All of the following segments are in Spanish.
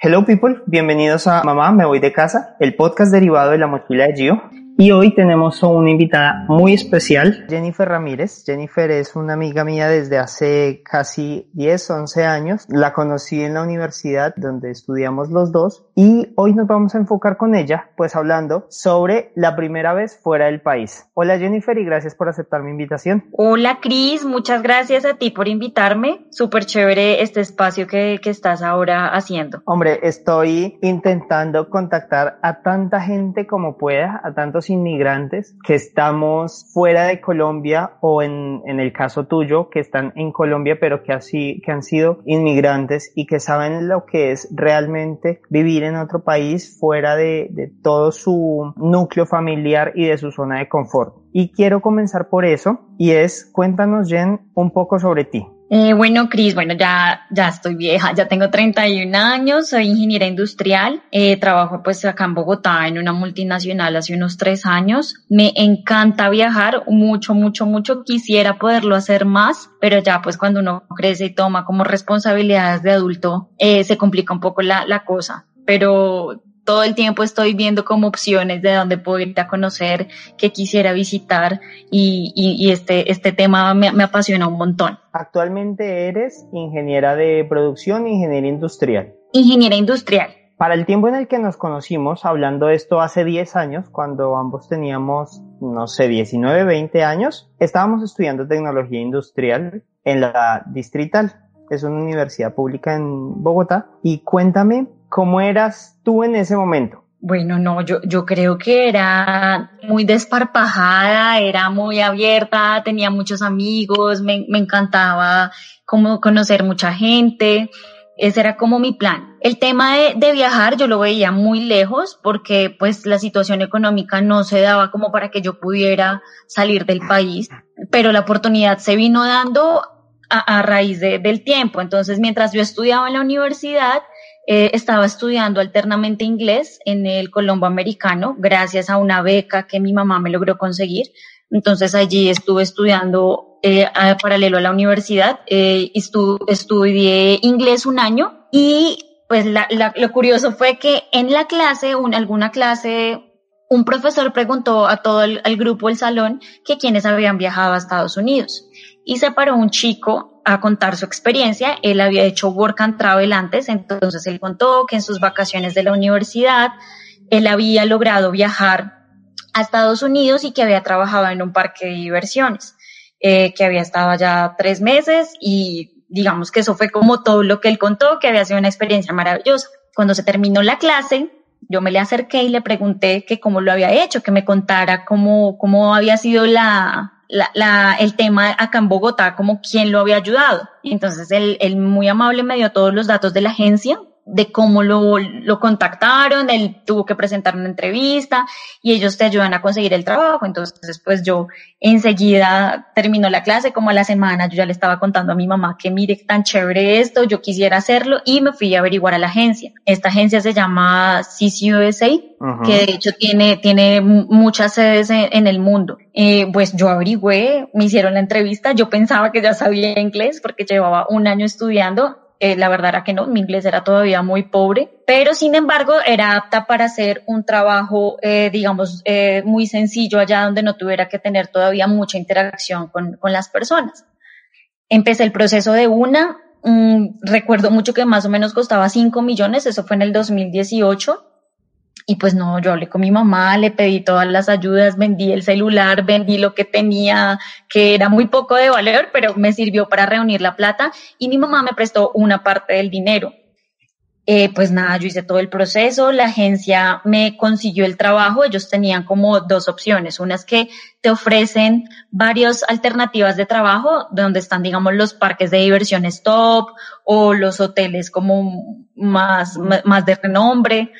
Hello people, bienvenidos a Mamá, me voy de casa, el podcast derivado de la mochila de Gio. Y hoy tenemos a una invitada muy especial, Jennifer Ramírez. Jennifer es una amiga mía desde hace casi 10, 11 años. La conocí en la universidad donde estudiamos los dos y hoy nos vamos a enfocar con ella, pues hablando sobre la primera vez fuera del país. Hola Jennifer y gracias por aceptar mi invitación. Hola Cris, muchas gracias a ti por invitarme. Súper chévere este espacio que, que estás ahora haciendo. Hombre, estoy intentando contactar a tanta gente como pueda, a tantos inmigrantes que estamos fuera de Colombia o en, en el caso tuyo, que están en Colombia pero que, así, que han sido inmigrantes y que saben lo que es realmente vivir en otro país fuera de, de todo su núcleo familiar y de su zona de confort. Y quiero comenzar por eso y es, cuéntanos Jen un poco sobre ti. Eh, bueno, Cris, bueno, ya, ya estoy vieja, ya tengo 31 años, soy ingeniera industrial, eh, trabajo pues acá en Bogotá en una multinacional hace unos tres años. Me encanta viajar mucho, mucho, mucho. Quisiera poderlo hacer más, pero ya pues cuando uno crece y toma como responsabilidades de adulto, eh, se complica un poco la, la cosa. Pero todo el tiempo estoy viendo como opciones de dónde puedo ir a conocer, que quisiera visitar y, y, y este, este tema me, me, apasiona un montón. Actualmente eres ingeniera de producción, ingeniera industrial. Ingeniera industrial. Para el tiempo en el que nos conocimos, hablando de esto hace 10 años, cuando ambos teníamos, no sé, 19, 20 años, estábamos estudiando tecnología industrial en la Distrital. Es una universidad pública en Bogotá. Y cuéntame ¿Cómo eras tú en ese momento? Bueno, no, yo, yo creo que era muy desparpajada, era muy abierta, tenía muchos amigos, me, me encantaba como conocer mucha gente. Ese era como mi plan. El tema de, de, viajar yo lo veía muy lejos porque pues la situación económica no se daba como para que yo pudiera salir del país, pero la oportunidad se vino dando a, a raíz de, del tiempo. Entonces, mientras yo estudiaba en la universidad, eh, estaba estudiando alternamente inglés en el Colombo Americano gracias a una beca que mi mamá me logró conseguir. Entonces allí estuve estudiando eh, paralelo a la universidad, eh, estu estudié inglés un año y pues lo curioso fue que en la clase, en alguna clase, un profesor preguntó a todo el, el grupo del salón que quienes habían viajado a Estados Unidos y se paró un chico a contar su experiencia. Él había hecho work and travel antes, entonces él contó que en sus vacaciones de la universidad él había logrado viajar a Estados Unidos y que había trabajado en un parque de diversiones, eh, que había estado allá tres meses y digamos que eso fue como todo lo que él contó, que había sido una experiencia maravillosa. Cuando se terminó la clase, yo me le acerqué y le pregunté que cómo lo había hecho, que me contara cómo, cómo había sido la, la, la, el tema acá en Bogotá, como quién lo había ayudado. Entonces él, él muy amable me dio todos los datos de la agencia, de cómo lo, lo contactaron, él tuvo que presentar una entrevista y ellos te ayudan a conseguir el trabajo. Entonces, pues yo enseguida terminó la clase, como a la semana, yo ya le estaba contando a mi mamá que mire tan chévere esto, yo quisiera hacerlo y me fui a averiguar a la agencia. Esta agencia se llama CCUSA, uh -huh. que de hecho tiene, tiene muchas sedes en, en el mundo. Eh, pues yo averigüé, me hicieron la entrevista, yo pensaba que ya sabía inglés porque llevaba un año estudiando eh, la verdad era que no, mi inglés era todavía muy pobre, pero sin embargo era apta para hacer un trabajo, eh, digamos, eh, muy sencillo allá donde no tuviera que tener todavía mucha interacción con, con las personas. Empecé el proceso de una, mmm, recuerdo mucho que más o menos costaba 5 millones, eso fue en el 2018. Y pues no, yo hablé con mi mamá, le pedí todas las ayudas, vendí el celular, vendí lo que tenía, que era muy poco de valor, pero me sirvió para reunir la plata y mi mamá me prestó una parte del dinero. Eh, pues nada, yo hice todo el proceso, la agencia me consiguió el trabajo, ellos tenían como dos opciones, una es que te ofrecen varias alternativas de trabajo, donde están, digamos, los parques de diversiones top o los hoteles como más, más de renombre,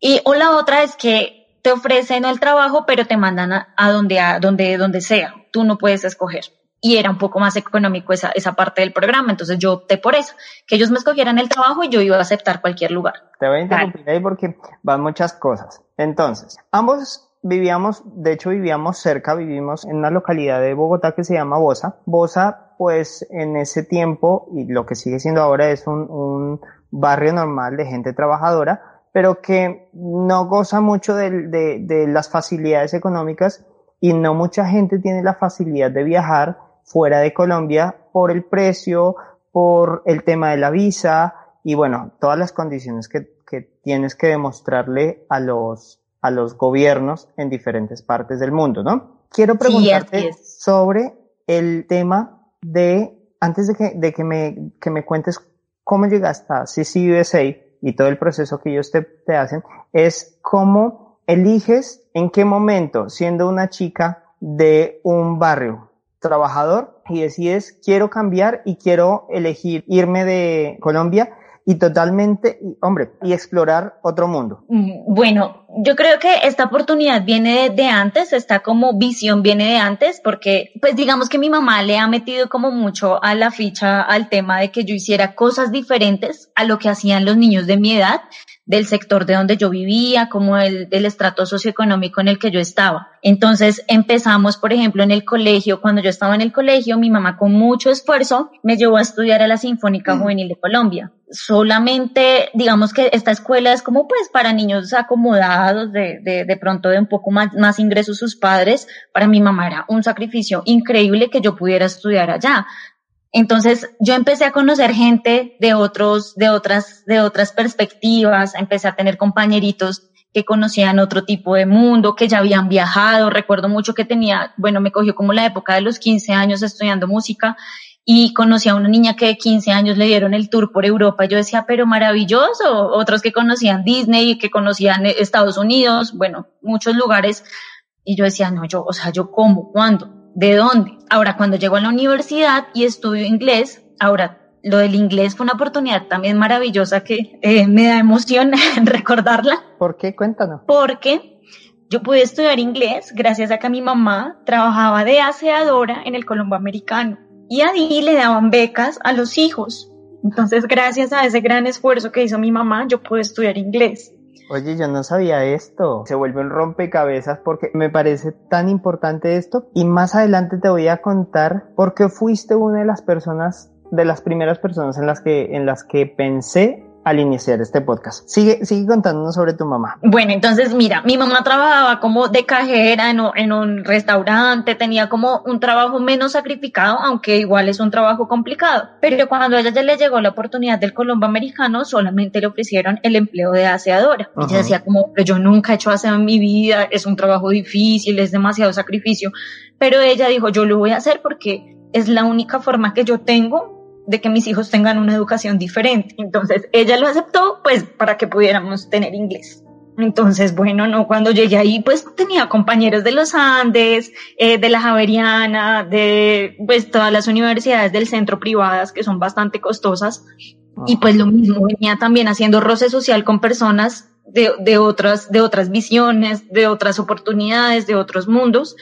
y o la otra es que te ofrecen el trabajo, pero te mandan a, a donde, a donde, donde sea, tú no puedes escoger y era un poco más económico esa, esa parte del programa. Entonces yo opté por eso, que ellos me escogieran el trabajo y yo iba a aceptar cualquier lugar. Te voy a interrumpir ahí porque van muchas cosas. Entonces, ambos vivíamos, de hecho vivíamos cerca, vivimos en una localidad de Bogotá que se llama Bosa. Bosa, pues en ese tiempo, y lo que sigue siendo ahora es un, un barrio normal de gente trabajadora, pero que no goza mucho de, de, de las facilidades económicas y no mucha gente tiene la facilidad de viajar fuera de Colombia por el precio, por el tema de la visa y bueno, todas las condiciones que, que tienes que demostrarle a los, a los gobiernos en diferentes partes del mundo, ¿no? Quiero preguntarte sobre el tema de, antes de que, de que me, que me cuentes cómo llegaste a CCUSA y todo el proceso que ellos te, hacen, es cómo eliges en qué momento, siendo una chica de un barrio trabajador y decides quiero cambiar y quiero elegir irme de Colombia y totalmente, hombre, y explorar otro mundo. Mm, bueno, yo creo que esta oportunidad viene de, antes, esta como visión viene de antes, porque pues digamos que mi mamá le ha metido como mucho a la ficha al tema de que yo hiciera cosas diferentes a lo que hacían los niños de mi edad del sector de donde yo vivía, como el, del estrato socioeconómico en el que yo estaba. Entonces empezamos, por ejemplo, en el colegio. Cuando yo estaba en el colegio, mi mamá con mucho esfuerzo me llevó a estudiar a la Sinfónica mm. Juvenil de Colombia. Solamente, digamos que esta escuela es como pues para niños acomodados, de, de, de pronto de un poco más, más ingresos sus padres. Para mi mamá era un sacrificio increíble que yo pudiera estudiar allá. Entonces yo empecé a conocer gente de otros, de otras, de otras perspectivas, empecé a tener compañeritos que conocían otro tipo de mundo, que ya habían viajado. Recuerdo mucho que tenía, bueno, me cogió como la época de los 15 años estudiando música y conocí a una niña que de 15 años le dieron el tour por Europa. Yo decía, pero maravilloso. Otros que conocían Disney, que conocían Estados Unidos, bueno, muchos lugares. Y yo decía, no, yo, o sea, yo cómo, cuándo. ¿De dónde? Ahora, cuando llego a la universidad y estudio inglés, ahora lo del inglés fue una oportunidad también maravillosa que eh, me da emoción recordarla. ¿Por qué? Cuéntanos. Porque yo pude estudiar inglés gracias a que mi mamá trabajaba de aseadora en el Colombo Americano y ahí le daban becas a los hijos. Entonces, gracias a ese gran esfuerzo que hizo mi mamá, yo pude estudiar inglés. Oye, yo no sabía esto. Se vuelve un rompecabezas porque me parece tan importante esto. Y más adelante te voy a contar por qué fuiste una de las personas, de las primeras personas en las que, en las que pensé al iniciar este podcast. Sigue, sigue contándonos sobre tu mamá. Bueno, entonces mira, mi mamá trabajaba como de cajera en, en, un restaurante, tenía como un trabajo menos sacrificado, aunque igual es un trabajo complicado. Pero cuando a ella ya le llegó la oportunidad del Colombo americano, solamente le ofrecieron el empleo de aseadora. Ella decía como, yo nunca he hecho aseo en mi vida, es un trabajo difícil, es demasiado sacrificio. Pero ella dijo, yo lo voy a hacer porque es la única forma que yo tengo de que mis hijos tengan una educación diferente. Entonces ella lo aceptó pues para que pudiéramos tener inglés. Entonces, bueno, no, cuando llegué ahí, pues tenía compañeros de los Andes, eh, de la Javeriana, de pues todas las universidades del centro privadas que son bastante costosas. Y pues lo mismo, venía también haciendo roce social con personas de, de otras, de otras visiones, de otras oportunidades, de otros mundos.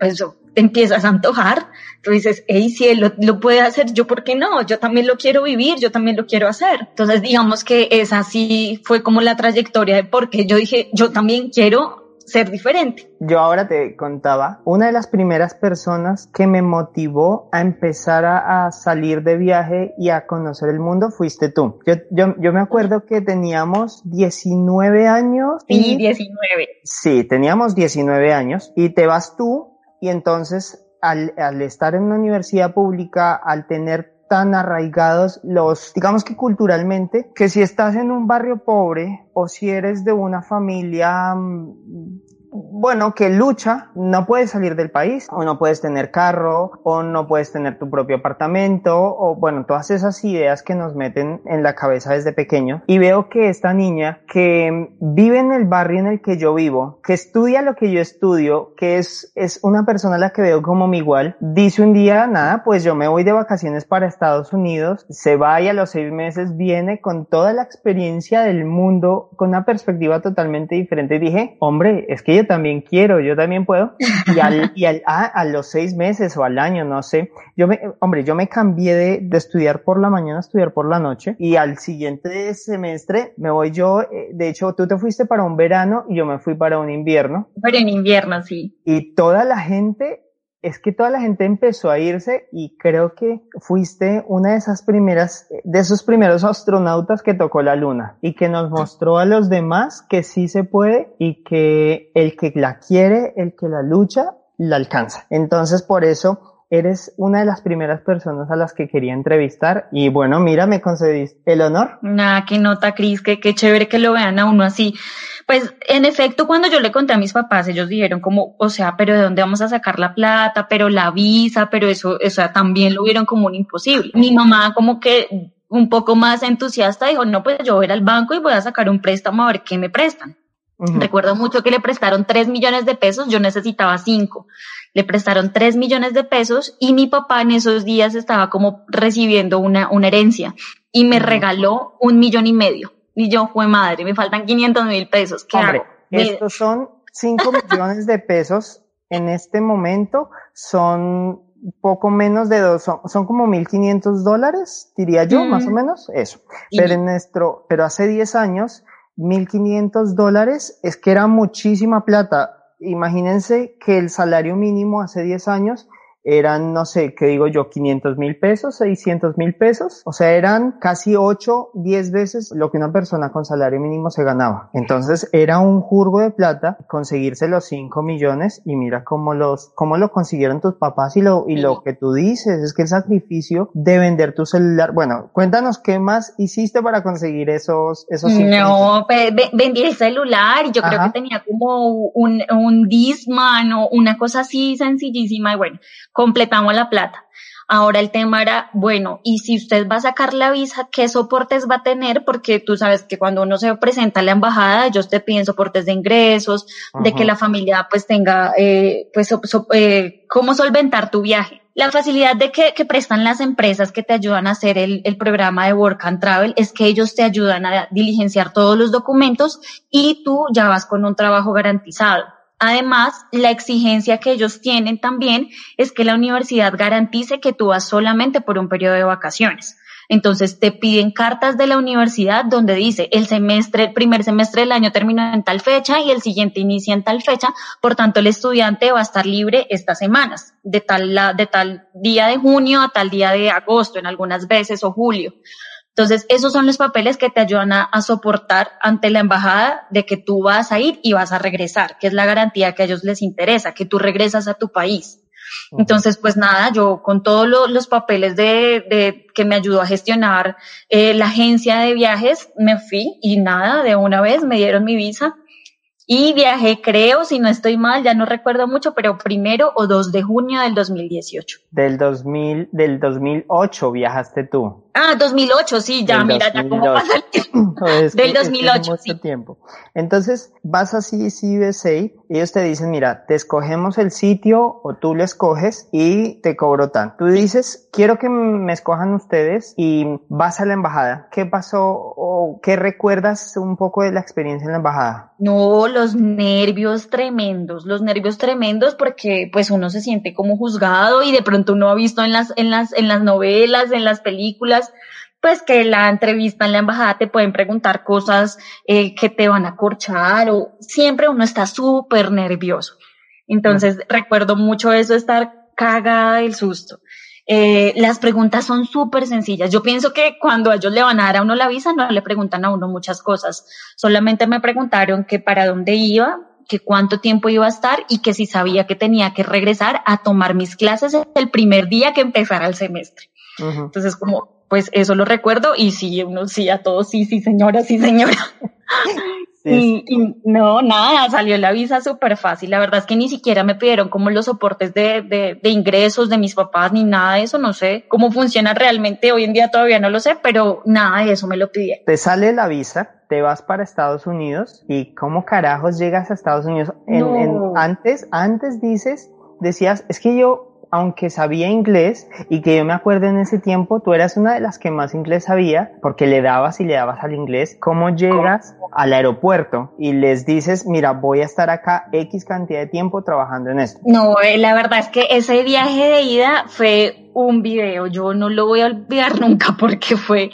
pues te empiezas a antojar, tú dices, hey, si él lo, puede hacer, yo por qué no, yo también lo quiero vivir, yo también lo quiero hacer. Entonces, digamos que esa sí fue como la trayectoria de por qué yo dije, yo también quiero ser diferente. Yo ahora te contaba, una de las primeras personas que me motivó a empezar a, salir de viaje y a conocer el mundo fuiste tú. Yo, yo, yo me acuerdo que teníamos 19 años. Sí, 19. Sí, teníamos 19 años y te vas tú y entonces al, al estar en una universidad pública, al tener tan arraigados los, digamos que culturalmente, que si estás en un barrio pobre o si eres de una familia mm, bueno, que lucha, no puedes salir del país, o no puedes tener carro, o no puedes tener tu propio apartamento, o bueno, todas esas ideas que nos meten en la cabeza desde pequeño. Y veo que esta niña que vive en el barrio en el que yo vivo, que estudia lo que yo estudio, que es, es una persona a la que veo como mi igual, dice un día, nada, pues yo me voy de vacaciones para Estados Unidos, se va y a los seis meses viene con toda la experiencia del mundo, con una perspectiva totalmente diferente. Y dije, hombre, es que yo también quiero, yo también puedo. Y al, y al, ah, a los seis meses o al año, no sé, yo me, hombre, yo me cambié de, de estudiar por la mañana a estudiar por la noche y al siguiente semestre me voy yo, eh, de hecho, tú te fuiste para un verano y yo me fui para un invierno. Pero en invierno, sí. Y toda la gente es que toda la gente empezó a irse y creo que fuiste una de esas primeras, de esos primeros astronautas que tocó la luna y que nos mostró a los demás que sí se puede y que el que la quiere, el que la lucha, la alcanza. Entonces por eso eres una de las primeras personas a las que quería entrevistar y bueno, mira, me concediste el honor. Nada, qué nota, Cris, qué, qué chévere que lo vean a uno así. Pues en efecto, cuando yo le conté a mis papás, ellos dijeron como, o sea, pero ¿de dónde vamos a sacar la plata? Pero la visa, pero eso, o sea, también lo vieron como un imposible. Mi mamá como que un poco más entusiasta dijo, no, pues yo voy al banco y voy a sacar un préstamo a ver qué me prestan. Recuerdo mucho que le prestaron tres millones de pesos, yo necesitaba cinco. Le prestaron tres millones de pesos y mi papá en esos días estaba como recibiendo una, una herencia y me regaló un millón y medio. Y yo, fue madre, me faltan 500 mil pesos. ¿Qué Hombre, hago? estos son 5 millones de pesos en este momento, son poco menos de dos, son, son como 1.500 dólares, diría yo, Mm. más o menos, eso. Pero en nuestro, pero hace 10 años, 1.500 dólares es que era muchísima plata. Imagínense que el salario mínimo hace 10 años eran, no sé, ¿qué digo yo? 500 mil pesos, 600 mil pesos. O sea, eran casi 8, 10 veces lo que una persona con salario mínimo se ganaba. Entonces era un jurgo de plata conseguirse los 5 millones y mira cómo los, cómo lo consiguieron tus papás y lo, y lo que tú dices es que el sacrificio de vender tu celular. Bueno, cuéntanos qué más hiciste para conseguir esos, esos cinco millones? No, pe- ve- vendí el celular y yo creo Ajá. que tenía como un, un Discman o una cosa así sencillísima y bueno, completamos la plata. Ahora el tema era, bueno, y si usted va a sacar la visa, ¿qué soportes va a tener? Porque tú sabes que cuando uno se presenta a la embajada, ellos te piden soportes de ingresos, de que la familia pues tenga, eh, pues, so- so- eh, cómo solventar tu viaje. La facilidad de que, que prestan las empresas que te ayudan a hacer el, el programa de Work and Travel es que ellos te ayudan a diligenciar todos los documentos y tú ya vas con un trabajo garantizado. Además, la exigencia que ellos tienen también es que la universidad garantice que tú vas solamente por un periodo de vacaciones. Entonces te piden cartas de la universidad donde dice el semestre, el primer semestre del año termina en tal fecha y el siguiente inicia en tal fecha. Por tanto, el estudiante va a estar libre estas semanas, de tal, de tal día de junio a tal día de agosto, en algunas veces, o julio. Entonces, esos son los papeles que te ayudan a, a soportar ante la embajada de que tú vas a ir y vas a regresar, que es la garantía que a ellos les interesa, que tú regresas a tu país. Entonces, pues nada, yo con todos lo- los papeles de, de que me ayudó a gestionar eh, la agencia de viajes, me fui y nada, de una vez me dieron mi visa y viajé, creo, si no estoy mal, ya no recuerdo mucho, pero primero o 2 de junio del 2018. Del 2000, del 2008 viajaste tú. Ah, 2008, sí, ya, Del mira, ya cómo 2008. pasa el tiempo. Es que- Del es que es 2008, mucho sí. tiempo. Entonces, vas a CBSA y ellos te dicen, mira, te escogemos el sitio o tú lo escoges y te cobro tanto. Tú dices, quiero que me escojan ustedes y vas a la embajada. ¿Qué pasó o qué recuerdas un poco de la experiencia en la embajada? No, los nervios tremendos, los nervios tremendos porque pues uno se siente como juzgado y de pronto uno ha visto en las, en las, en las novelas, en las películas, pues que la entrevista en la embajada te pueden preguntar cosas eh, que te van a corchar o siempre uno está súper nervioso. Entonces recuerdo mucho eso, estar cagada del susto. Eh, las preguntas son súper sencillas. Yo pienso que cuando ellos le van a dar a uno la visa, no le preguntan a uno muchas cosas. Solamente me preguntaron que para dónde iba, que cuánto tiempo iba a estar y que si sabía que tenía que regresar a tomar mis clases el primer día que empezara el semestre. Entonces, como, pues eso lo recuerdo y sí, uno sí, a todos sí, sí señora, sí señora. Y, no, nada, salió la visa súper fácil. La verdad es que ni siquiera me pidieron como los soportes de, de, de, ingresos de mis papás ni nada de eso. No sé cómo funciona realmente. Hoy en día todavía no lo sé, pero nada de eso me lo pidieron. Te sale la visa, te vas para Estados Unidos y cómo carajos llegas a Estados Unidos. En, antes, antes dices, decías, es que yo aunque sabía inglés y que yo me acuerdo en ese tiempo, tú eras una de las que más inglés sabía porque le dabas y le dabas al inglés. ¿Cómo llegas al aeropuerto y les dices, mira, voy a estar acá X cantidad de tiempo trabajando en esto? No, eh, la verdad es que ese viaje de ida fue un video. Yo no lo voy a olvidar nunca porque fue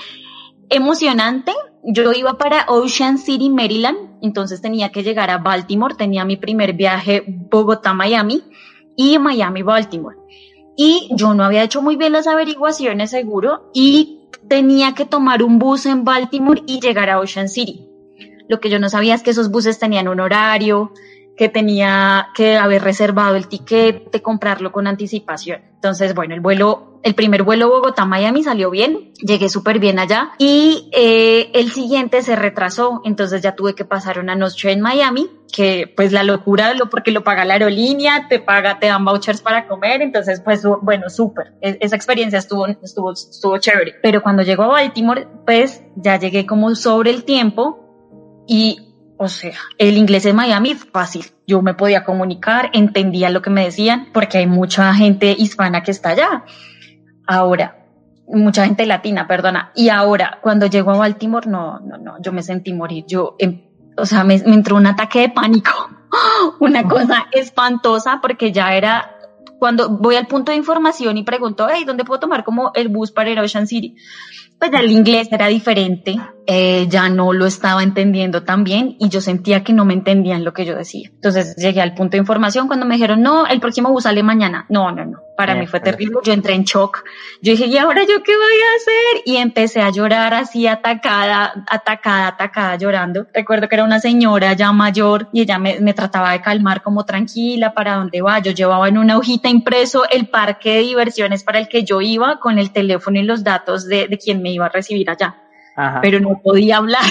emocionante. Yo iba para Ocean City, Maryland, entonces tenía que llegar a Baltimore, tenía mi primer viaje Bogotá-Miami y Miami-Baltimore. Y yo no había hecho muy bien las averiguaciones seguro y tenía que tomar un bus en Baltimore y llegar a Ocean City. Lo que yo no sabía es que esos buses tenían un horario, que tenía que haber reservado el tiquete, comprarlo con anticipación. Entonces, bueno, el vuelo, el primer vuelo Bogotá-Miami salió bien, llegué súper bien allá y eh, el siguiente se retrasó, entonces ya tuve que pasar una noche en Miami, que pues la locura, lo, porque lo paga la aerolínea, te paga, te dan vouchers para comer, entonces pues bueno, súper, e, esa experiencia estuvo, estuvo, estuvo chévere. Pero cuando llego a Baltimore, pues ya llegué como sobre el tiempo y o sea, el inglés de Miami fácil. Yo me podía comunicar, entendía lo que me decían, porque hay mucha gente hispana que está allá. Ahora, mucha gente latina, perdona. Y ahora, cuando llego a Baltimore, no, no, no, yo me sentí morir. Yo, em, o sea, me, me entró un ataque de pánico. Una cosa espantosa porque ya era cuando voy al punto de información y pregunto, hey, ¿dónde puedo tomar como el bus para ir a Ocean City? Pues el inglés era diferente, eh, ya no lo estaba entendiendo tan bien y yo sentía que no me entendían lo que yo decía. Entonces llegué al punto de información cuando me dijeron, no, el próximo bus sale mañana. No, no, no. Para mí fue terrible. Yo entré en shock. Yo dije, ¿y ahora yo qué voy a hacer? Y empecé a llorar así atacada, atacada, atacada, llorando. Recuerdo que era una señora ya mayor y ella me, me trataba de calmar como tranquila, ¿para dónde va? Yo llevaba en una hojita impreso el parque de diversiones para el que yo iba con el teléfono y los datos de, de quien me iba a recibir allá. Pero no podía hablar.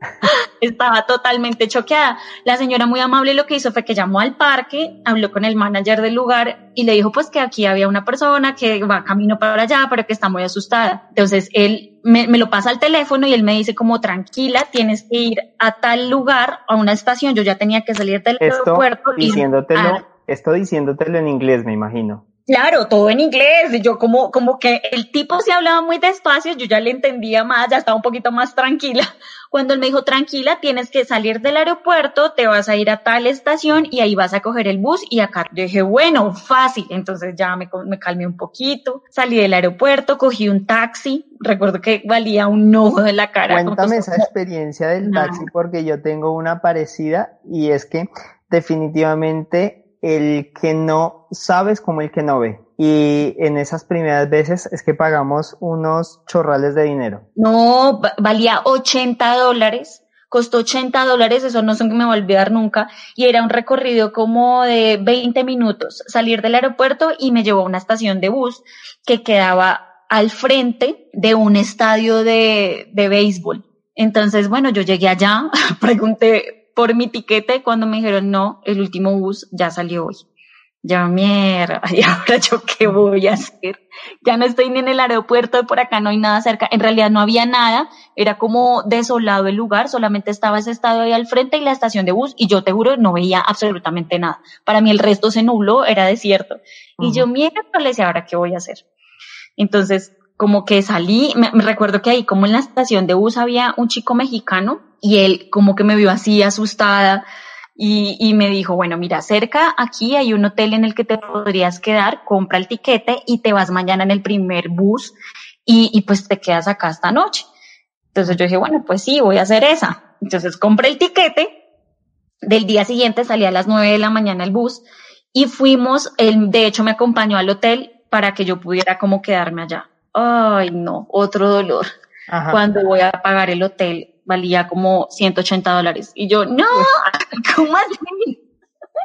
Estaba totalmente choqueada. La señora muy amable lo que hizo fue que llamó al parque, habló con el manager del lugar y le dijo pues que aquí había una persona que va camino para allá, pero que está muy asustada. Entonces él me, lo pasa al teléfono y él me dice como tranquila, tienes que ir a tal lugar, a una estación. Yo ya tenía que salir del aeropuerto. Diciéndotelo, esto diciéndotelo en inglés, me imagino. Claro, todo en inglés. Yo como, como que el tipo se hablaba muy despacio, yo ya le entendía más, ya estaba un poquito más tranquila. Cuando él me dijo, tranquila, tienes que salir del aeropuerto, te vas a ir a tal estación y ahí vas a coger el bus y acá. Yo dije, bueno, fácil. Entonces ya me, me calmé un poquito, salí del aeropuerto, cogí un taxi. Recuerdo que valía un ojo de la cara. Cuéntame esa experiencia del taxi porque yo tengo una parecida y es que definitivamente el que no sabes como el que no ve. Y en esas primeras veces es que pagamos unos chorrales de dinero. No, valía 80 dólares. Costó 80 dólares, eso no son que me va a olvidar nunca. Y era un recorrido como de 20 minutos. Salir del aeropuerto y me llevó a una estación de bus que quedaba al frente de un estadio de, de béisbol. Entonces, bueno, yo llegué allá, pregunté por mi tiquete cuando me dijeron, no, el último bus ya salió hoy. Ya mierda, ¿y ahora yo qué voy a hacer? Ya no estoy ni en el aeropuerto, por acá no hay nada cerca. En realidad no había nada, era como desolado el lugar, solamente estaba ese estadio ahí al frente y la estación de bus, y yo te juro, no veía absolutamente nada. Para mí el resto se nubló, era desierto. Y yo mierda, le decía, ¿ahora qué voy a hacer? Entonces, como que salí, me, recuerdo que ahí como en la estación de bus había un chico mexicano y él como que me vio así asustada y, y, me dijo, bueno, mira, cerca aquí hay un hotel en el que te podrías quedar, compra el tiquete y te vas mañana en el primer bus y, y pues te quedas acá esta noche. Entonces yo dije, bueno, pues sí, voy a hacer esa. Entonces compré el tiquete, del día siguiente salí a las nueve de la mañana el bus y fuimos, él de hecho me acompañó al hotel para que yo pudiera como quedarme allá. Ay, no, otro dolor. Cuando voy a pagar el hotel, valía como 180 dólares. Y yo, no, ¿cómo así?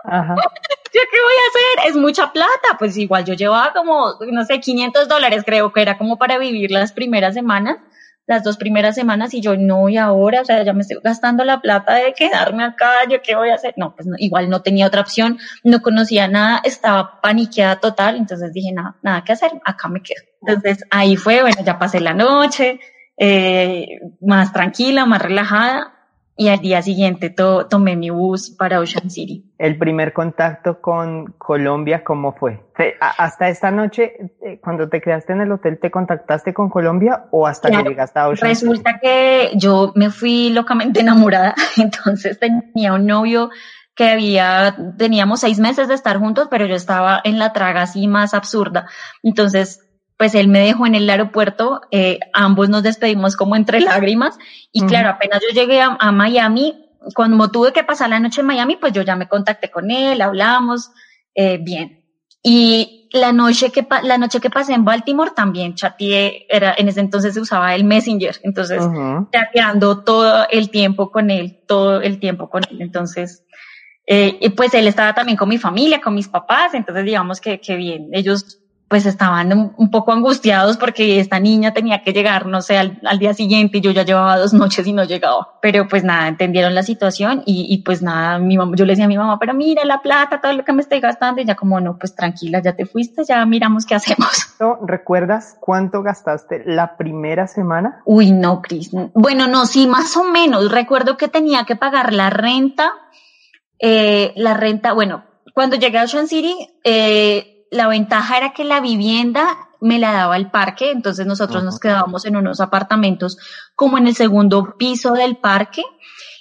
Ajá. ¿Yo qué voy a hacer? Es mucha plata. Pues igual yo llevaba como, no sé, 500 dólares creo que era como para vivir las primeras semanas. las dos primeras semanas y yo no, y ahora, o sea, ya me estoy gastando la plata de quedarme acá, yo qué voy a hacer. No, pues igual no tenía otra opción, no conocía nada, estaba paniqueada total, entonces dije, nada, nada que hacer, acá me quedo. Entonces ahí fue, bueno, ya pasé la noche, eh, más tranquila, más relajada, y al día siguiente tomé mi bus para Ocean City. ¿El primer contacto con Colombia cómo fue? ¿Hasta esta noche, eh, cuando te quedaste en el hotel, te contactaste con Colombia o hasta que llegaste a Ocean Resulta que yo me fui locamente enamorada, entonces tenía un novio que había, teníamos seis meses de estar juntos, pero yo estaba en la traga así más absurda. Entonces pues él me dejó en el aeropuerto, eh, ambos nos despedimos como entre lágrimas y claro, apenas yo llegué a, Miami, cuando tuve que pasar la noche en Miami, pues yo ya me contacté con él, hablamos, eh, bien. Y la noche que la noche que pasé en Baltimore también chateé, era en ese entonces se usaba el Messenger, entonces chateando todo el tiempo con él, todo el tiempo con él, entonces eh, y pues él estaba también con mi familia, con mis papás, entonces digamos que, que bien, ellos pues estaban un, poco angustiados porque esta niña tenía que llegar, no sé, al, día siguiente y yo ya llevaba dos noches y no llegaba. Pero pues nada, entendieron la situación y, y pues nada, mi mamá, yo le decía a mi mamá, pero mira la plata, todo lo que me estoy gastando y ya como no, pues tranquila, ya te fuiste, ya miramos qué hacemos. ¿Recuerdas cuánto gastaste la primera semana? Uy, no, Cris. Bueno, no, sí, más o menos. Recuerdo que tenía que pagar la renta, eh, la renta, bueno, cuando llegué a Ocean City, eh, la ventaja era que la vivienda me la daba el parque, entonces nosotros nos quedábamos en unos apartamentos como en el segundo piso del parque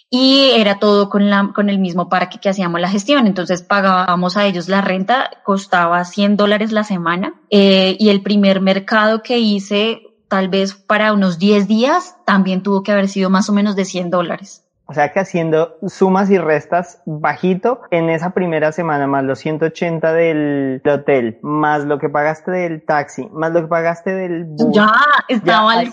y era todo con, la, con el mismo parque que hacíamos la gestión. Entonces pagábamos a ellos la renta, costaba 100 dólares la semana eh, y el primer mercado que hice tal vez para unos 10 días también tuvo que haber sido más o menos de 100 dólares. O sea que haciendo sumas y restas bajito en esa primera semana, más los 180 del hotel, más lo que pagaste del taxi, más lo que pagaste del bus. Ya, estaba ya,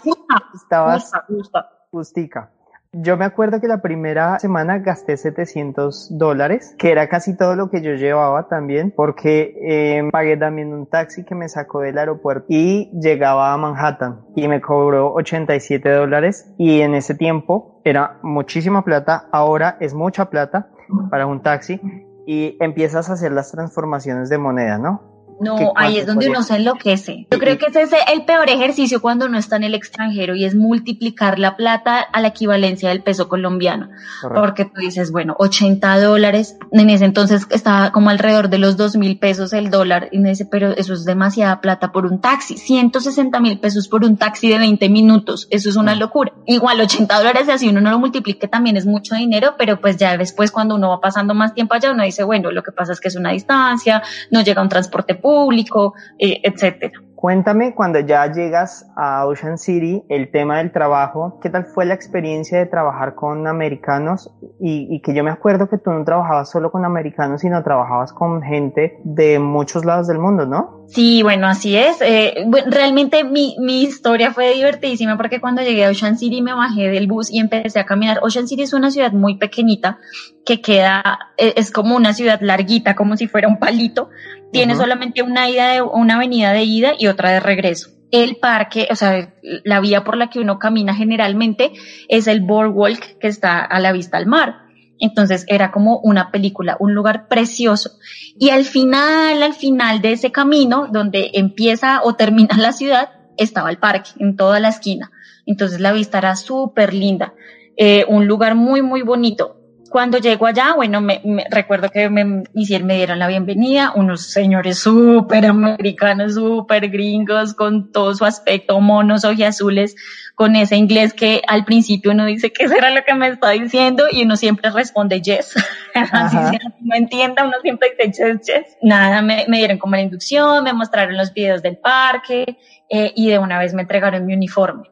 Estabas justa, justica. Yo me acuerdo que la primera semana gasté 700 dólares, que era casi todo lo que yo llevaba también, porque eh, pagué también un taxi que me sacó del aeropuerto y llegaba a Manhattan y me cobró 87 dólares y en ese tiempo era muchísima plata, ahora es mucha plata para un taxi y empiezas a hacer las transformaciones de moneda, ¿no? No, ahí es donde uno se enloquece. Yo creo que ese es el peor ejercicio cuando uno está en el extranjero y es multiplicar la plata a la equivalencia del peso colombiano. Porque tú dices, bueno, 80 dólares, en ese entonces estaba como alrededor de los 2 mil pesos el dólar, y me dice, pero eso es demasiada plata por un taxi, 160 mil pesos por un taxi de 20 minutos, eso es una locura. Igual 80 dólares, así uno no lo multiplique, también es mucho dinero, pero pues ya después cuando uno va pasando más tiempo allá, uno dice, bueno, lo que pasa es que es una distancia, no llega un transporte público, eh, etcétera. Cuéntame cuando ya llegas a Ocean City, el tema del trabajo, ¿qué tal fue la experiencia de trabajar con americanos? Y, que yo me acuerdo que tú no trabajabas solo con americanos, sino trabajabas con gente de muchos lados del mundo, ¿no? Sí, bueno, así es. Eh, realmente mi, mi historia fue divertidísima porque cuando llegué a Ocean City me bajé del bus y empecé a caminar. Ocean City es una ciudad muy pequeñita que queda, e, es como una ciudad larguita, como si fuera un palito. Tiene solamente una ida de, una avenida de ida y otra de regreso. El parque, o sea, la vía por la que uno camina generalmente es el boardwalk que está a la vista al mar. Entonces era como una película, un lugar precioso. Y al final, al final de ese camino, donde empieza o termina la ciudad, estaba el parque en toda la esquina. Entonces la vista era súper linda. Eh, un lugar muy, muy bonito cuando llego allá, bueno, me, recuerdo que me, me dieron la bienvenida, unos señores súper americanos, súper gringos, con todo su aspecto, monos, azules, con ese inglés que al principio uno dice, ¿qué será lo que me está diciendo? Y uno siempre responde yes. Así no entienda, uno siempre dice yes, yes. Nada, me, dieron como la inducción, me mostraron los videos del parque eh, y de una vez me entregaron mi uniforme.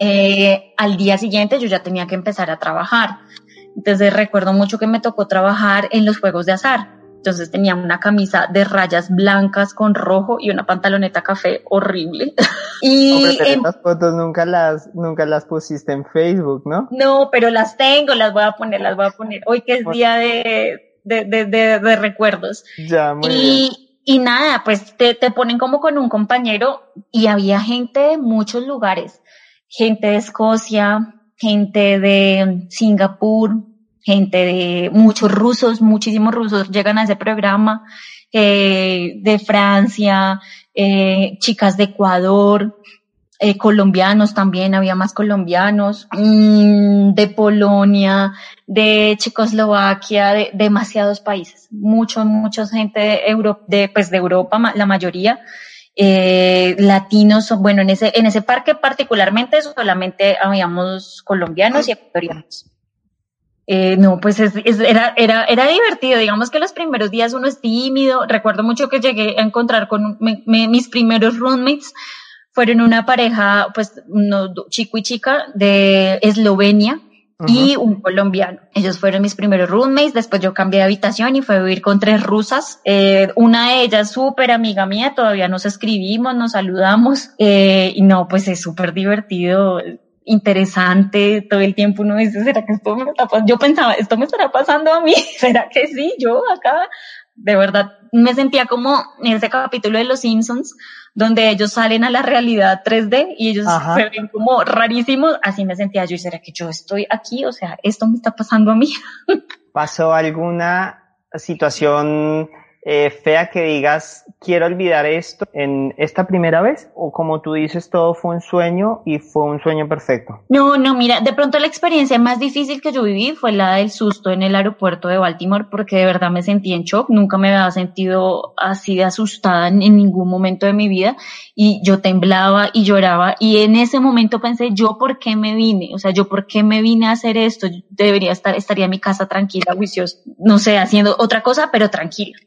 Eh, al día siguiente yo ya tenía que empezar a trabajar. Entonces recuerdo mucho que me tocó trabajar en los juegos de azar. Entonces tenía una camisa de rayas blancas con rojo y una pantaloneta café horrible. y estas fotos nunca las, nunca las pusiste en Facebook, ¿no? No, pero las tengo, las voy a poner, las voy a poner. Hoy que es día de, de, de, de, recuerdos. Ya, muy y, bien. Y nada, pues te, te ponen como con un compañero y había gente de muchos lugares gente de Escocia, gente de Singapur, gente de muchos rusos, muchísimos rusos llegan a ese programa, eh, de Francia, eh, chicas de Ecuador, eh, colombianos también, había más colombianos, mm, de Polonia, de Checoslovaquia, de, demasiados países, mucho, mucha gente de, de, pues de Europa, la mayoría, latinos, bueno, en ese, en ese parque particularmente solamente habíamos colombianos y ecuatorianos. Eh, no, pues es, era, era, era divertido. Digamos que los primeros días uno es tímido. Recuerdo mucho que llegué a encontrar con mis primeros roommates fueron una pareja, pues, no, chico y chica de Eslovenia y un colombiano. Ellos fueron mis primeros roommates, después yo cambié de habitación y fui a vivir con tres rusas. Eh, una de ellas súper amiga mía, todavía nos escribimos, nos saludamos eh, y no, pues es súper divertido interesante, todo el tiempo uno dice, ¿será que esto me está pasando? Yo pensaba, ¿esto me estará pasando a mí? ¿Será que sí? Yo acá, de verdad, me sentía como en ese capítulo de Los Simpsons, donde ellos salen a la realidad 3D y ellos se ven como rarísimos, así me sentía yo, y será que yo estoy aquí, o sea, esto me está pasando a mí. ¿Pasó alguna situación eh, fea que digas, quiero olvidar esto en esta primera vez? ¿O como tú dices, todo fue un sueño y fue un sueño perfecto? No, no, mira, de pronto la experiencia más difícil que yo viví fue la del susto en el aeropuerto de Baltimore porque de verdad me sentí en shock. Nunca me había sentido así de asustada en, ningún momento de mi vida y yo temblaba y lloraba y en ese momento pensé, ¿yo por qué me vine? O sea, ¿yo por qué me vine a hacer esto? debería estar, estaría en mi casa tranquila, juiciosa, no sé, haciendo otra cosa, pero tranquila.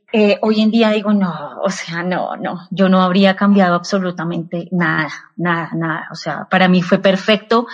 Hoy en día digo, no, o sea, no, no, yo no habría cambiado absolutamente nada, nada, nada. O sea, para mí fue perfecto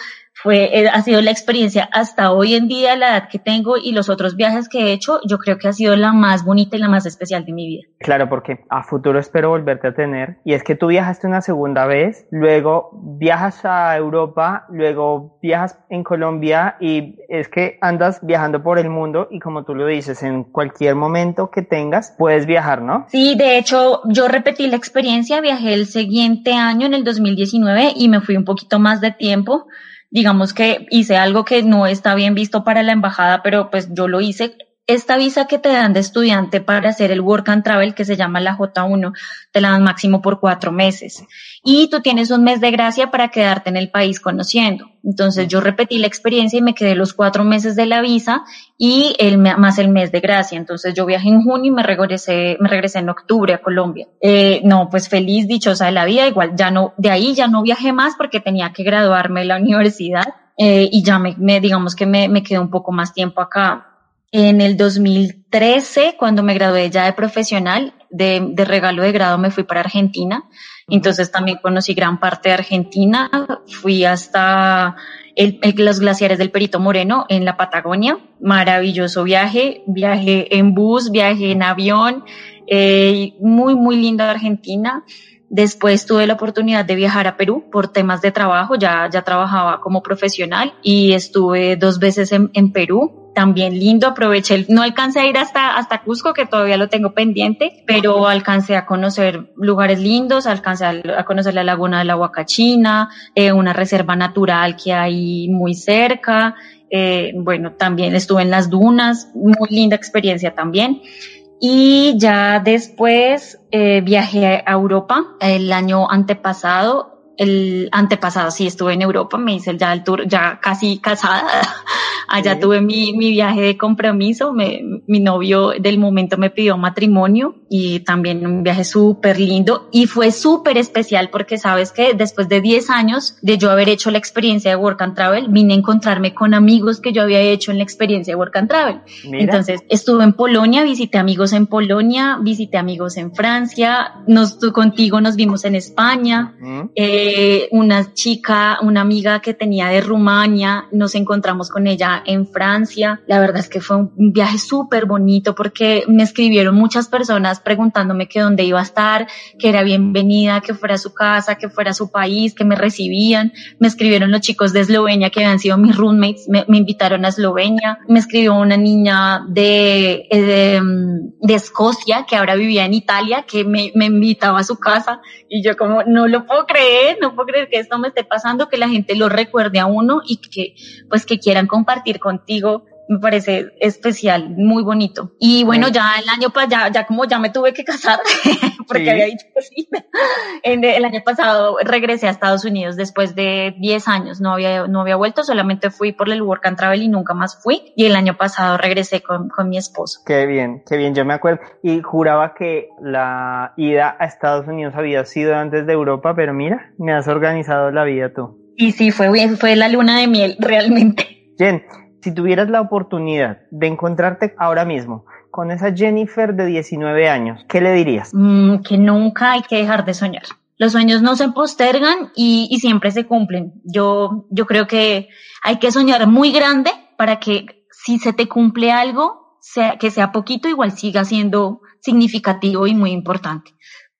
fue, eh, ha sido la experiencia hasta hoy en día, la edad que tengo y los otros viajes que he hecho, yo creo que ha sido la más bonita y la más especial de mi vida. Claro, porque a futuro espero volverte a tener. Y es que tú viajaste una segunda vez, luego viajas a Europa, luego viajas en Colombia y es que andas viajando por el mundo y como tú lo dices, en cualquier momento que tengas puedes viajar, ¿no? Sí, de hecho yo repetí la experiencia, viajé el siguiente año, en el 2019, y me fui un poquito más de tiempo digamos que hice algo que no está bien visto para la embajada, pero pues yo lo hice esta visa que te dan de estudiante para hacer el Work and Travel, que se llama la J1, te la dan máximo por cuatro meses. Y tú tienes un mes de gracia para quedarte en el país conociendo. Entonces yo repetí la experiencia y me quedé los cuatro meses de la visa y el, más el mes de gracia. Entonces yo viajé en junio y me regresé, me regresé en octubre a Colombia. Eh, no, pues feliz, dichosa de la vida. Igual ya no, de ahí ya no viajé más porque tenía que graduarme de la universidad. Eh, y ya me, me digamos que me, me quedé un poco más tiempo acá en el 2013, cuando me gradué ya de profesional, de, de, regalo de grado me fui para Argentina. Entonces también conocí gran parte de Argentina. Fui hasta el, los glaciares del Perito Moreno en la Patagonia. Maravilloso viaje. Viaje en bus, viaje en avión. Eh, muy, muy linda Argentina. Después tuve la oportunidad de viajar a Perú por temas de trabajo, ya, ya trabajaba como profesional y estuve dos veces en, en Perú también lindo, aproveché, no alcancé a ir hasta, hasta Cusco, que todavía lo tengo pendiente, pero alcancé a conocer lugares lindos, alcancé a, conocer la laguna de la Huacachina, eh, una reserva natural que hay muy cerca, eh, bueno, también estuve en las dunas, muy linda experiencia también. Y ya después eh, viajé a Europa el año antepasado el antepasado sí estuve en Europa, me hice ya el tour, ya casi casada. Allá tuve mi, mi viaje de compromiso, me, mi novio del momento me pidió matrimonio y también un viaje súper lindo y fue súper especial porque sabes que después de 10 años de yo haber hecho la experiencia de Work and Travel, vine a encontrarme con amigos que yo había hecho en la experiencia de Work and Travel. Entonces estuve en Polonia, visité amigos en Polonia, visité amigos en Francia, nos, contigo nos vimos en España. eh, una chica, una amiga que tenía de Rumania, nos encontramos con ella en Francia. La verdad es que fue un viaje súper bonito porque me escribieron muchas personas preguntándome que dónde iba a estar, que era bienvenida, que fuera a su casa, que fuera a su país, que me recibían. Me escribieron los chicos de Eslovenia que habían sido mis roommates, me, invitaron a Eslovenia. Me escribió una niña de, eh, de, Escocia que ahora vivía en Italia, que me, me invitaba a su casa y yo como no lo puedo creer, no puedo creer que esto me esté pasando, que la gente lo recuerde a uno y que, pues, que quieran compartir contigo me parece especial, muy bonito. Y bueno, ya el año pasado, ya, ya como ya me tuve que casar, porque había dicho que sí, en el año pasado regresé a Estados Unidos después de 10 años, no había, no había vuelto, solamente fui por el Work and Travel y nunca más fui. Y el año pasado regresé con, con mi esposo. Qué bien, qué bien, yo me acuerdo. Y juraba que la ida a Estados Unidos había sido antes de Europa, pero mira, me has organizado la vida tú. Y sí, fue, fue la luna de miel, realmente. Jen, si tuvieras la oportunidad de encontrarte ahora mismo con esa Jennifer de 19 años, ¿qué le dirías? Mm, que nunca hay que dejar de soñar. Los sueños no se postergan y, y siempre se cumplen. Yo, yo creo que hay que soñar muy grande para que si se te cumple algo, sea, que sea poquito, igual siga siendo significativo y muy importante.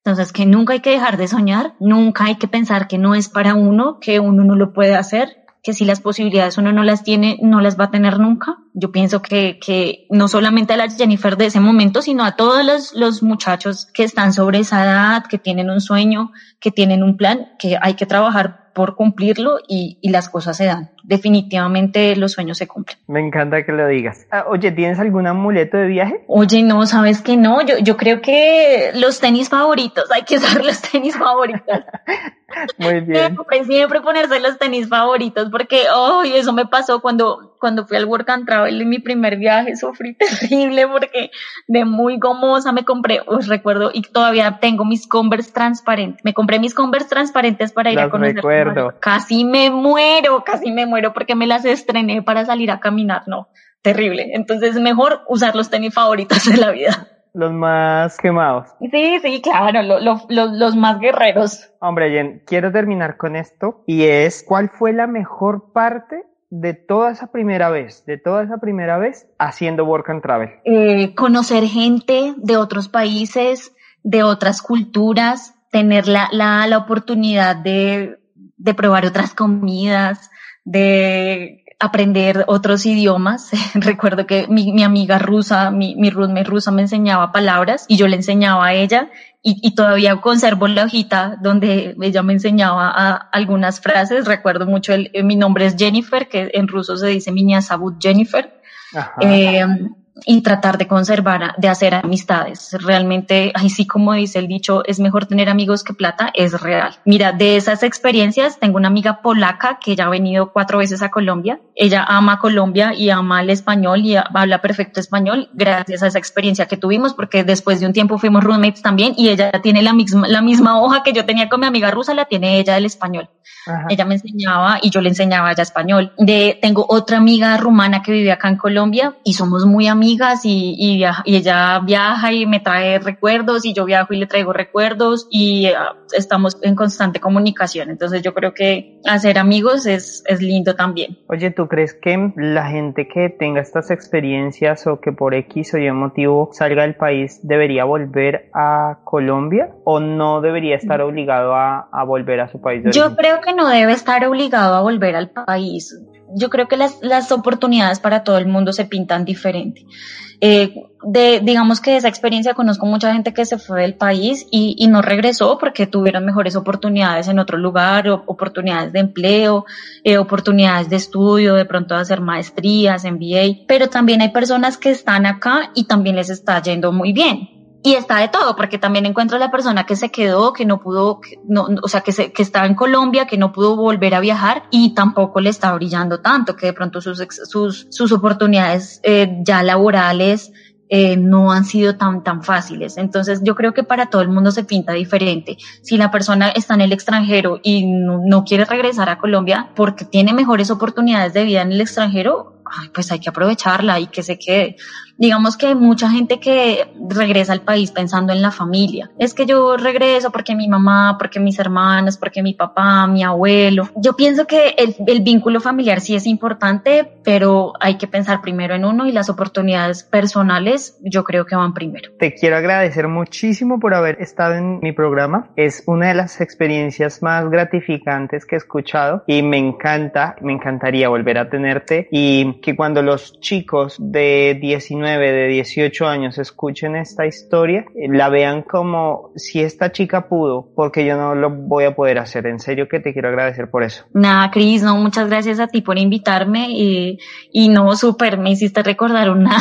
Entonces, que nunca hay que dejar de soñar, nunca hay que pensar que no es para uno, que uno no lo puede hacer que si las posibilidades uno no las tiene, no las va a tener nunca. Yo pienso que, que no solamente a la Jennifer de ese momento, sino a todos los, los muchachos que están sobre esa edad, que tienen un sueño, que tienen un plan, que hay que trabajar por cumplirlo y, y, las cosas se dan. Definitivamente los sueños se cumplen. Me encanta que lo digas. Ah, oye, ¿tienes algún amuleto de viaje? Oye, no, sabes que no. Yo, yo creo que los tenis favoritos, hay que usar los tenis favoritos. Muy bien. Siempre, siempre ponerse los tenis favoritos porque, oh, eso me pasó cuando, cuando fui al Work and Travel en mi primer viaje, sufrí terrible porque de muy gomosa me compré, os recuerdo, y todavía tengo mis Converse transparentes. Me compré mis Converse transparentes para ir Las a conocer. recuerdo. Casi me muero, casi me muero porque me las estrené para salir a caminar, no, terrible. Entonces es mejor usar los tenis favoritos de la vida. Los más quemados. Sí, sí, claro, lo, lo, lo, los más guerreros. Hombre, Jen, quiero terminar con esto y es, ¿cuál fue la mejor parte de toda esa primera vez, de toda esa primera vez haciendo Work and Travel? Eh, conocer gente de otros países, de otras culturas, tener la, la, la oportunidad de, de probar otras comidas, de aprender otros idiomas. Recuerdo que mi, mi amiga rusa, mi, mi roommate rusa me enseñaba palabras y yo le enseñaba a ella y, y, todavía conservo la hojita donde ella me enseñaba a, algunas frases. Recuerdo mucho, el, mi nombre es Jennifer, que en ruso se dice Minya Sabut Jennifer. Eh, y tratar de conservar, de hacer amistades. Realmente, así como dice el dicho, es mejor tener amigos que plata, es real. Mira, de esas experiencias, tengo una amiga polaca que ya ha venido cuatro veces a Colombia. Ella ama Colombia y ama el español y habla perfecto español gracias a esa experiencia que tuvimos, porque después de un tiempo fuimos roommates también y ella tiene la misma, la misma hoja que yo tenía con mi amiga rusa, la tiene ella del español. Ajá. Ella me enseñaba y yo le enseñaba ya español. De, tengo otra amiga rumana que vive acá en Colombia y somos muy amigas y, y, y, ella viaja y me trae recuerdos y yo viajo y le traigo recuerdos y uh, estamos en constante comunicación. Entonces yo creo que hacer amigos es, es lindo también. Oye, ¿tú crees que la gente que tenga estas experiencias o que por X o Y motivo salga del país debería volver a Colombia o no debería estar obligado a, a volver a su país de Yo creo que no debe estar obligado a volver al país. Yo creo que las, las oportunidades para todo el mundo se pintan diferente. Eh, de, digamos que de esa experiencia conozco mucha gente que se fue del país y, y, no regresó porque tuvieron mejores oportunidades en otro lugar, oportunidades de empleo, eh, oportunidades de estudio, de pronto hacer maestrías, MBA, pero también hay personas que están acá y también les está yendo muy bien y está de todo, porque también encuentro a la persona que se quedó, que no pudo, que o sea, que, se, estaba en Colombia, que no pudo volver a viajar y tampoco le está brillando tanto, que de pronto sus, oportunidades eh, ya laborales eh, no han sido tan, tan fáciles. Entonces yo creo que para todo el mundo se pinta diferente. Si la persona está en el extranjero y no quiere regresar a Colombia porque tiene mejores oportunidades de vida en el extranjero, pues hay que aprovecharla y que se quede. Digamos que hay mucha gente que regresa al país pensando en la familia. Es que yo regreso porque mi mamá, porque mis hermanas, porque mi papá, mi abuelo. Yo pienso que el, el vínculo familiar sí es importante, pero hay que pensar primero en uno y las oportunidades personales yo creo que van primero. Te quiero agradecer muchísimo por haber estado en mi programa. Es una de las experiencias más gratificantes que he escuchado y me encanta, me encantaría volver a tenerte y que cuando los chicos de 19 19, de 18 años escuchen esta historia, eh, la vean como si esta chica pudo, porque yo no lo voy a poder hacer. En serio que te quiero agradecer por eso. Nada, Cris, no, muchas gracias a ti por invitarme y, y no, súper, me hiciste recordar una,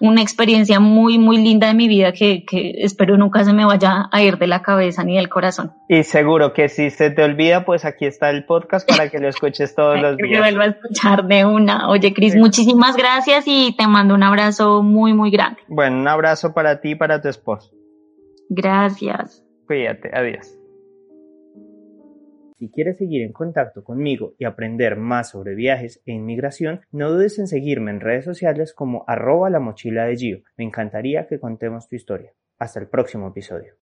una experiencia muy, muy linda de mi vida que, que espero nunca se me vaya a ir de la cabeza ni del corazón. Y seguro que si se te olvida, pues aquí está el podcast para que lo escuches todos los días. Que vuelva a escuchar de una. Oye, Cris, muchísimas gracias y te mando un abrazo muy, muy grande. Bueno, un abrazo para ti y para tu esposo. Gracias. Cuídate, adiós. Si quieres seguir en contacto conmigo y aprender más sobre viajes e inmigración, no dudes en seguirme en redes sociales como arroba la mochila de Gio. Me encantaría que contemos tu historia. Hasta el próximo episodio.